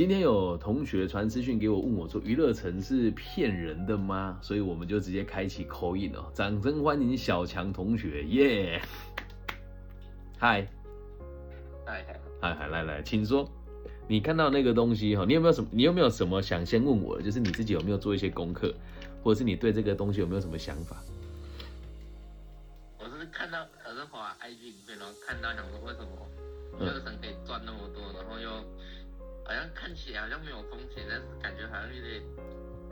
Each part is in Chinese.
今天有同学传私讯给我，问我说娱乐城是骗人的吗？所以我们就直接开启口音哦，掌声欢迎小强同学，耶！嗨，嗨嗨嗨，来来，请说。你看到那个东西哈，你有没有什么？你有没有什么想先问我的？就是你自己有没有做一些功课，或者是你对这个东西有没有什么想法？我是看到我是滑 IG 里面，然后看到想说为什么娱乐城可以赚那么多，然后又好像看起来好像没有风险，但是感觉好像有点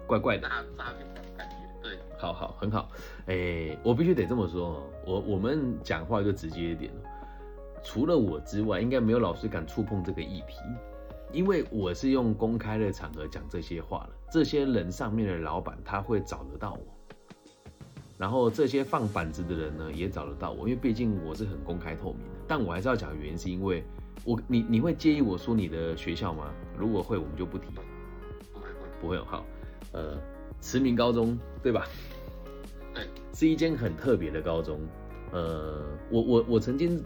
怪怪的诈诈骗的感觉。对，好好很好。哎，我必须得这么说哦，我我们讲话就直接一点除了我之外，应该没有老师敢触碰这个议题，因为我是用公开的场合讲这些话了。这些人上面的老板他会找得到我，然后这些放板子的人呢也找得到我，因为毕竟我是很公开透明的。但我还是要讲原因，是因为我你你会介意我说你的学校吗？如果会，我们就不提。不会不会不会好，呃，慈明高中对吧？对，是一间很特别的高中。呃，我我我曾经。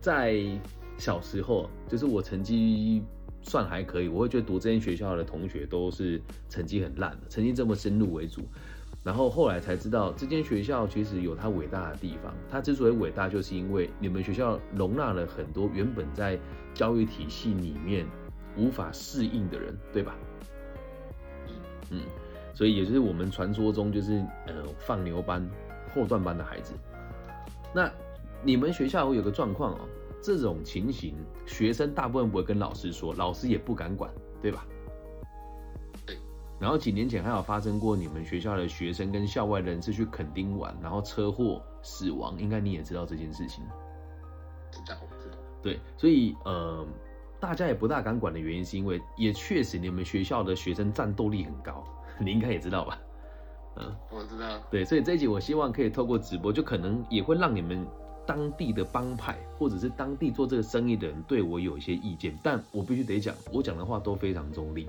在小时候，就是我成绩算还可以，我会觉得读这间学校的同学都是成绩很烂的，成绩这么深入为主。然后后来才知道，这间学校其实有它伟大的地方。它之所以伟大，就是因为你们学校容纳了很多原本在教育体系里面无法适应的人，对吧？嗯，所以也就是我们传说中就是呃放牛班、后段班的孩子。那。你们学校会有个状况哦，这种情形，学生大部分不会跟老师说，老师也不敢管，对吧？对。然后几年前还有发生过，你们学校的学生跟校外人士去垦丁玩，然后车祸死亡，应该你也知道这件事情。知道，知道。对，所以呃，大家也不大敢管的原因，是因为也确实你们学校的学生战斗力很高，你应该也知道吧？嗯，我知道。对，所以这一集我希望可以透过直播，就可能也会让你们。当地的帮派，或者是当地做这个生意的人对我有一些意见，但我必须得讲，我讲的话都非常中立。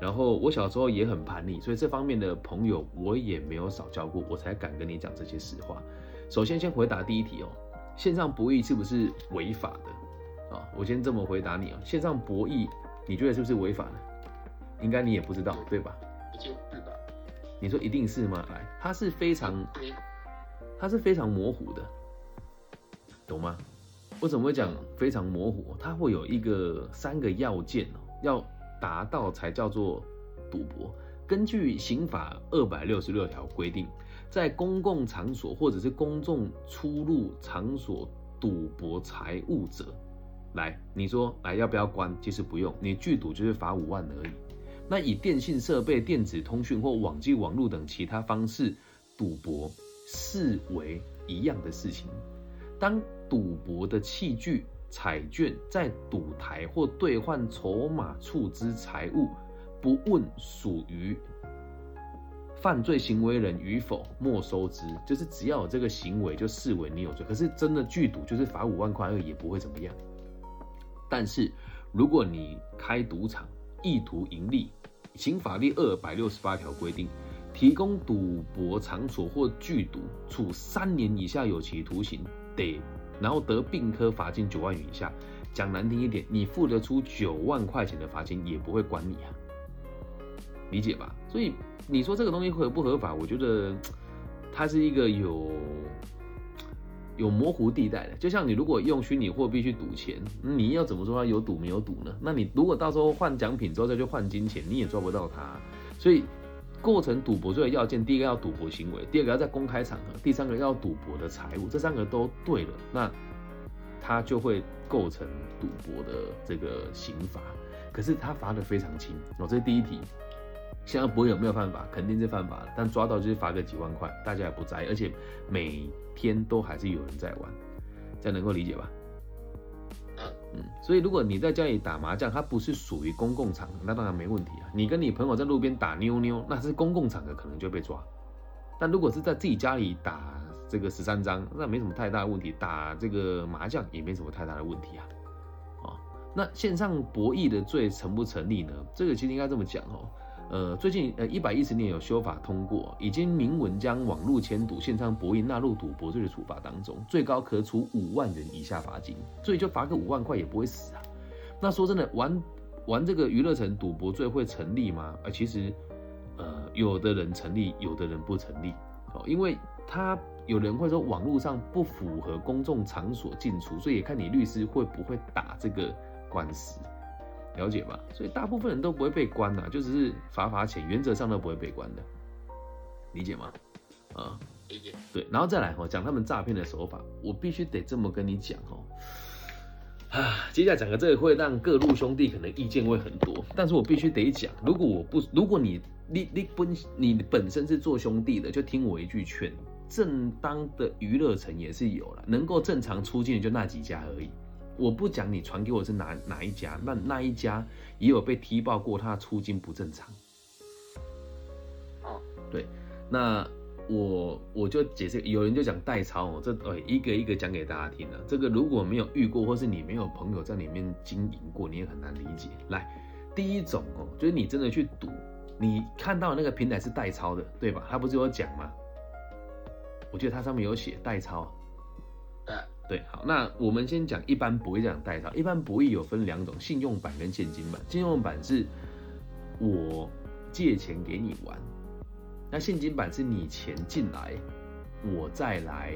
然后我小时候也很叛逆，所以这方面的朋友我也没有少交过，我才敢跟你讲这些实话。首先，先回答第一题哦，线上博弈是不是违法的？啊，我先这么回答你哦，线上博弈你觉得是不是违法的？应该你也不知道对吧？一定是吧？你说一定是吗？来，它是非常，它是非常模糊的。懂吗？我怎么会讲非常模糊？它会有一个三个要件哦，要达到才叫做赌博。根据刑法二百六十六条规定，在公共场所或者是公众出入场所赌博财物者，来，你说来要不要关？其实不用，你拒赌就是罚五万而已。那以电信设备、电子通讯或网际网络等其他方式赌博，视为一样的事情。当赌博的器具、彩券在赌台或兑换筹码处之财物，不问属于犯罪行为人与否，没收之。就是只要有这个行为，就视为你有罪。可是真的拒赌，就是罚五万块，也不会怎么样。但是如果你开赌场，意图盈利，刑法第二百六十八条规定，提供赌博场所或拒赌，处三年以下有期徒刑，得。然后得病科罚金九万元以下，讲难听一点，你付得出九万块钱的罚金也不会管你啊，理解吧？所以你说这个东西合不合法？我觉得 它是一个有有模糊地带的。就像你如果用虚拟货币去赌钱，你要怎么说它有赌没有赌呢？那你如果到时候换奖品之后再去换金钱，你也抓不到它。所以。构成赌博罪的要件，第一个要赌博行为，第二个要在公开场合，第三个要赌博的财物，这三个都对了，那他就会构成赌博的这个刑罚。可是他罚的非常轻哦，这是第一题。现在博有没有犯法？肯定是犯法，但抓到就是罚个几万块，大家也不在意，而且每天都还是有人在玩，这样能够理解吧？所以如果你在家里打麻将，它不是属于公共场合，那当然没问题啊。你跟你朋友在路边打妞妞，那是公共场合，可能就被抓。但如果是在自己家里打这个十三张，那没什么太大的问题。打这个麻将也没什么太大的问题啊。哦，那线上博弈的罪成不成立呢？这个其实应该这么讲哦。呃，最近呃一百一十年有修法通过，已经明文将网络签赌、线上博弈纳入赌博罪的处罚当中，最高可处五万元以下罚金，所以就罚个五万块也不会死啊。那说真的，玩玩这个娱乐城赌博罪会成立吗？呃，其实，呃，有的人成立，有的人不成立。哦，因为他有人会说网络上不符合公众场所进出，所以也看你律师会不会打这个官司，了解吧？所以大部分人都不会被关呐，就只是罚罚钱，原则上都不会被关的，理解吗？啊，理解。对，然后再来哦，讲他们诈骗的手法，我必须得这么跟你讲哦。啊，接下来讲的这个会让各路兄弟可能意见会很多，但是我必须得讲，如果我不，如果你你你本你本身是做兄弟的，就听我一句劝，正当的娱乐城也是有了，能够正常出境的就那几家而已。我不讲你传给我是哪哪一家，那那一家也有被踢爆过，他出金不正常。哦，对，那。我我就解释，有人就讲代抄哦，这呃一个一个讲给大家听了。这个如果没有遇过，或是你没有朋友在里面经营过，你也很难理解。来，第一种哦，就是你真的去赌，你看到那个平台是代抄的，对吧？他不是有讲吗？我记得它上面有写代抄。对，好，那我们先讲一般不会讲代抄，一般不会有分两种，信用版跟现金版。信用版是我借钱给你玩。那现金版是你钱进来，我再来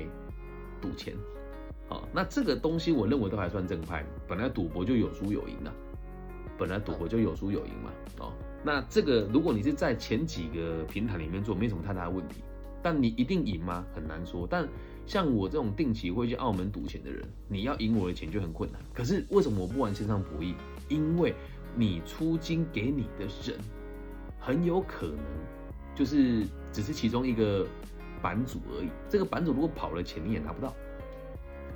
赌钱，好，那这个东西我认为都还算正派。本来赌博就有输有赢的，本来赌博就有输有赢嘛，哦，那这个如果你是在前几个平台里面做，没什么太大的问题。但你一定赢吗？很难说。但像我这种定期会去澳门赌钱的人，你要赢我的钱就很困难。可是为什么我不玩线上博弈？因为你出金给你的人，很有可能。就是只是其中一个版主而已，这个版主如果跑了钱你也拿不到，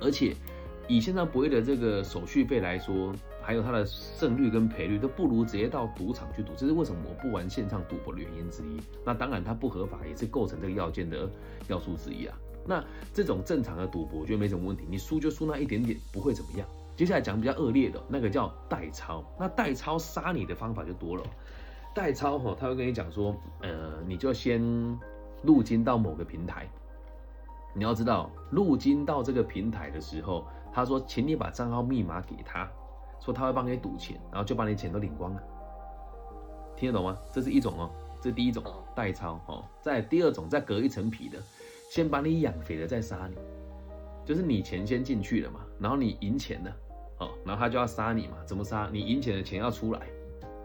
而且以线上博弈的这个手续费来说，还有它的胜率跟赔率都不如直接到赌场去赌，这是为什么我不玩线上赌博的原因之一。那当然它不合法也是构成这个要件的要素之一啊。那这种正常的赌博我觉得没什么问题，你输就输那一点点，不会怎么样。接下来讲比较恶劣的那个叫代抄，那代抄杀你的方法就多了。代抄哈，他会跟你讲说，呃，你就先入金到某个平台。你要知道，入金到这个平台的时候，他说，请你把账号密码给他，说他会帮你赌钱，然后就把你钱都领光了。听得懂吗？这是一种哦，这第一种代抄哦。在第二种，再隔一层皮的，先把你养肥了再杀你，就是你钱先进去了嘛，然后你赢钱了，哦，然后他就要杀你嘛？怎么杀？你赢钱的钱要出来。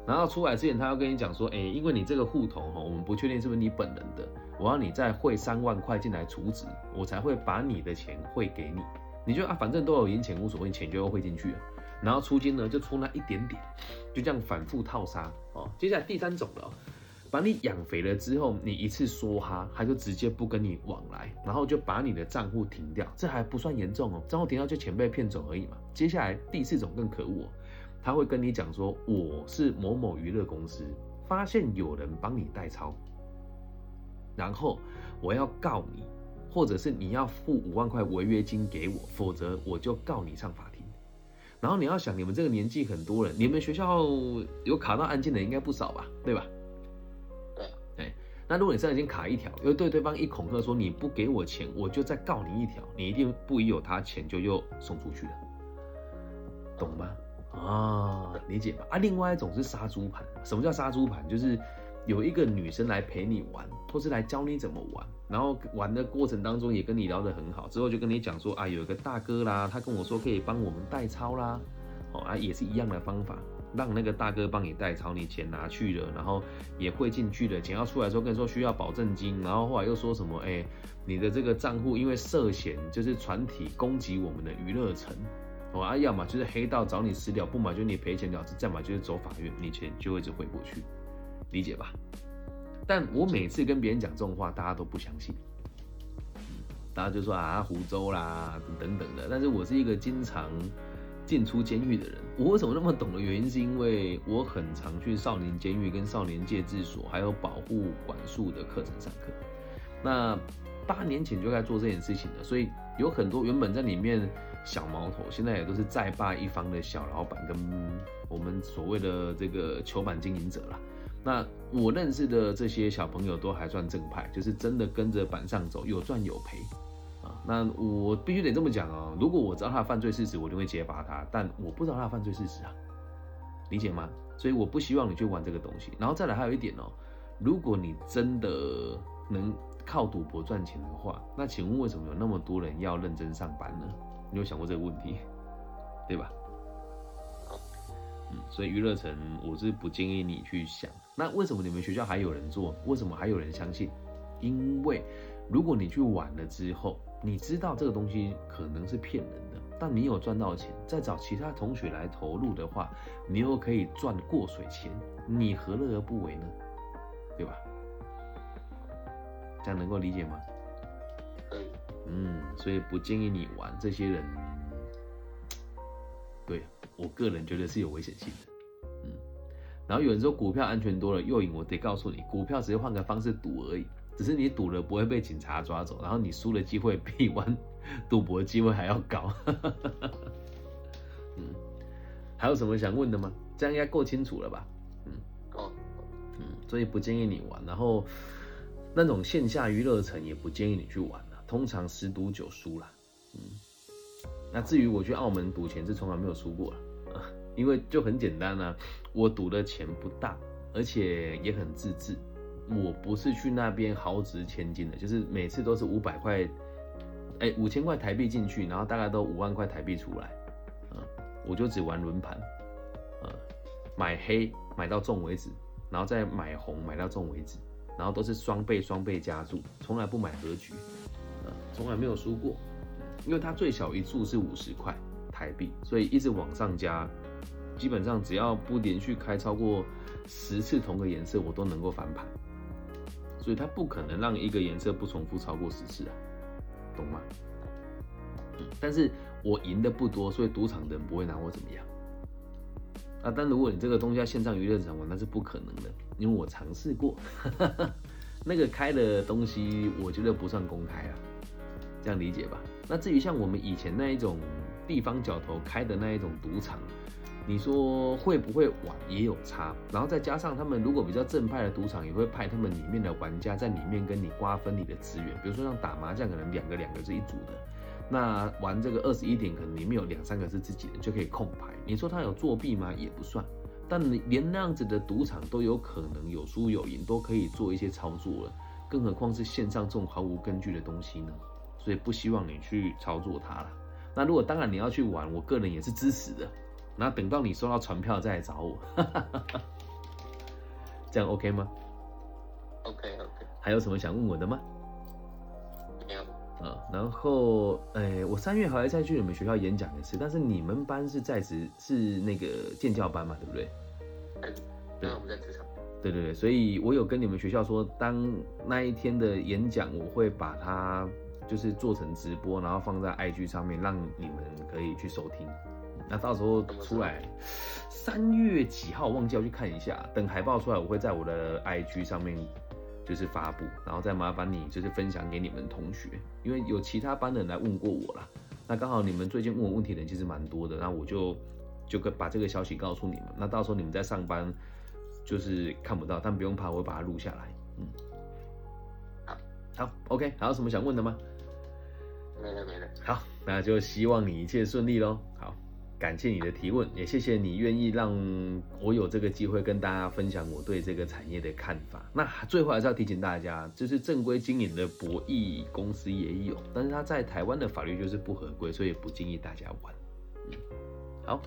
然后出来之前，他要跟你讲说，哎，因为你这个户头哈，我们不确定是不是你本人的，我要你再汇三万块进来储值，我才会把你的钱汇给你。你就啊，反正都有赢钱无所谓，钱就要汇进去。然后出金呢，就出那一点点，就这样反复套杀哦。接下来第三种了，把你养肥了之后，你一次梭哈，他就直接不跟你往来，然后就把你的账户停掉，这还不算严重哦，账户停掉就钱被骗走而已嘛。接下来第四种更可恶。他会跟你讲说，我是某某娱乐公司，发现有人帮你代抄，然后我要告你，或者是你要付五万块违约金给我，否则我就告你上法庭。然后你要想，你们这个年纪很多人，你们学校有卡到案件的应该不少吧，对吧？那如果你身上已经卡一条，又对对方一恐吓说你不给我钱，我就再告你一条，你一定不疑有他，钱就又送出去了，懂吗？啊，理解吧？啊，另外一种是杀猪盘。什么叫杀猪盘？就是有一个女生来陪你玩，或是来教你怎么玩，然后玩的过程当中也跟你聊得很好，之后就跟你讲说啊，有一个大哥啦，他跟我说可以帮我们代抄啦，哦啊，也是一样的方法，让那个大哥帮你代抄，你钱拿去了，然后也汇进去了，钱要出来的时候跟你说需要保证金，然后后来又说什么，哎，你的这个账户因为涉嫌就是船体攻击我们的娱乐城。啊，要么就是黑道找你私了，不嘛就你赔钱了事，再嘛就是走法院，你钱就会一直回过去，理解吧？但我每次跟别人讲这种话，大家都不相信，大家就说啊，湖州啦等等的。但是我是一个经常进出监狱的人，我为什么那么懂的原因，是因为我很常去少年监狱、跟少年戒治所，还有保护管束的课程上课。那八年前就在做这件事情了，所以有很多原本在里面。小毛头现在也都是在霸一方的小老板，跟我们所谓的这个球板经营者了。那我认识的这些小朋友都还算正派，就是真的跟着板上走，有赚有赔。那我必须得这么讲哦，如果我知道他的犯罪事实，我就会揭发他，但我不知道他的犯罪事实啊，理解吗？所以我不希望你去玩这个东西。然后再来还有一点哦，如果你真的能靠赌博赚钱的话，那请问为什么有那么多人要认真上班呢？你有想过这个问题，对吧？嗯，所以娱乐城我是不建议你去想。那为什么你们学校还有人做？为什么还有人相信？因为如果你去玩了之后，你知道这个东西可能是骗人的，但你有赚到钱，再找其他同学来投入的话，你又可以赚过水钱，你何乐而不为呢？对吧？这样能够理解吗？嗯，所以不建议你玩这些人。对我个人觉得是有危险性的。嗯，然后有人说股票安全多了，诱引我得告诉你，股票只是换个方式赌而已。只是你赌了不会被警察抓走，然后你输的机会比玩赌博的机会还要高。嗯，还有什么想问的吗？这样应该够清楚了吧？嗯，够。嗯，所以不建议你玩，然后那种线下娱乐城也不建议你去玩了，通常十赌九输啦。嗯，那至于我去澳门赌钱是从来没有输过了，因为就很简单啊，我赌的钱不大，而且也很自制。我不是去那边豪值千金的，就是每次都是五百块，哎，五千块台币进去，然后大概都五万块台币出来，嗯，我就只玩轮盘，呃，买黑买到中为止，然后再买红买到中为止，然后都是双倍双倍加注，从来不买和局，从来没有输过，因为它最小一注是五十块台币，所以一直往上加，基本上只要不连续开超过十次同个颜色，我都能够翻盘。所以它不可能让一个颜色不重复超过十次啊，懂吗？但是我赢的不多，所以赌场的人不会拿我怎么样。啊，但如果你这个东西要线上娱乐场玩，那是不可能的，因为我尝试过，那个开的东西我觉得不算公开啊，这样理解吧？那至于像我们以前那一种地方角头开的那一种赌场。你说会不会玩也有差，然后再加上他们如果比较正派的赌场，也会派他们里面的玩家在里面跟你瓜分你的资源。比如说像打麻将，可能两个两个是一组的，那玩这个二十一点，可能里面有两三个是自己的，就可以控牌。你说他有作弊吗？也不算，但连那样子的赌场都有可能有输有赢，都可以做一些操作了，更何况是线上这种毫无根据的东西呢？所以不希望你去操作它了。那如果当然你要去玩，我个人也是支持的。那等到你收到船票再来找我，这样 OK 吗？OK OK。还有什么想问我的吗？没有。啊，然后，哎，我三月还要再去你们学校演讲一次，但是你们班是在职是那个建教班嘛，对不对？对，我们在职场。对对对，所以我有跟你们学校说，当那一天的演讲，我会把它就是做成直播，然后放在 IG 上面，让你们可以去收听。那到时候出来，三月几号忘记要去看一下。等海报出来，我会在我的 IG 上面就是发布，然后再麻烦你就是分享给你们同学，因为有其他班的人来问过我啦。那刚好你们最近问我问题的人其实蛮多的，那我就就跟把这个消息告诉你们。那到时候你们在上班就是看不到，但不用怕，我会把它录下来。嗯，好，好，OK，还有什么想问的吗？没了没了。好，那就希望你一切顺利喽。好。感谢你的提问，也谢谢你愿意让我有这个机会跟大家分享我对这个产业的看法。那最后还是要提醒大家，就是正规经营的博弈公司也有，但是它在台湾的法律就是不合规，所以不建议大家玩。嗯，好。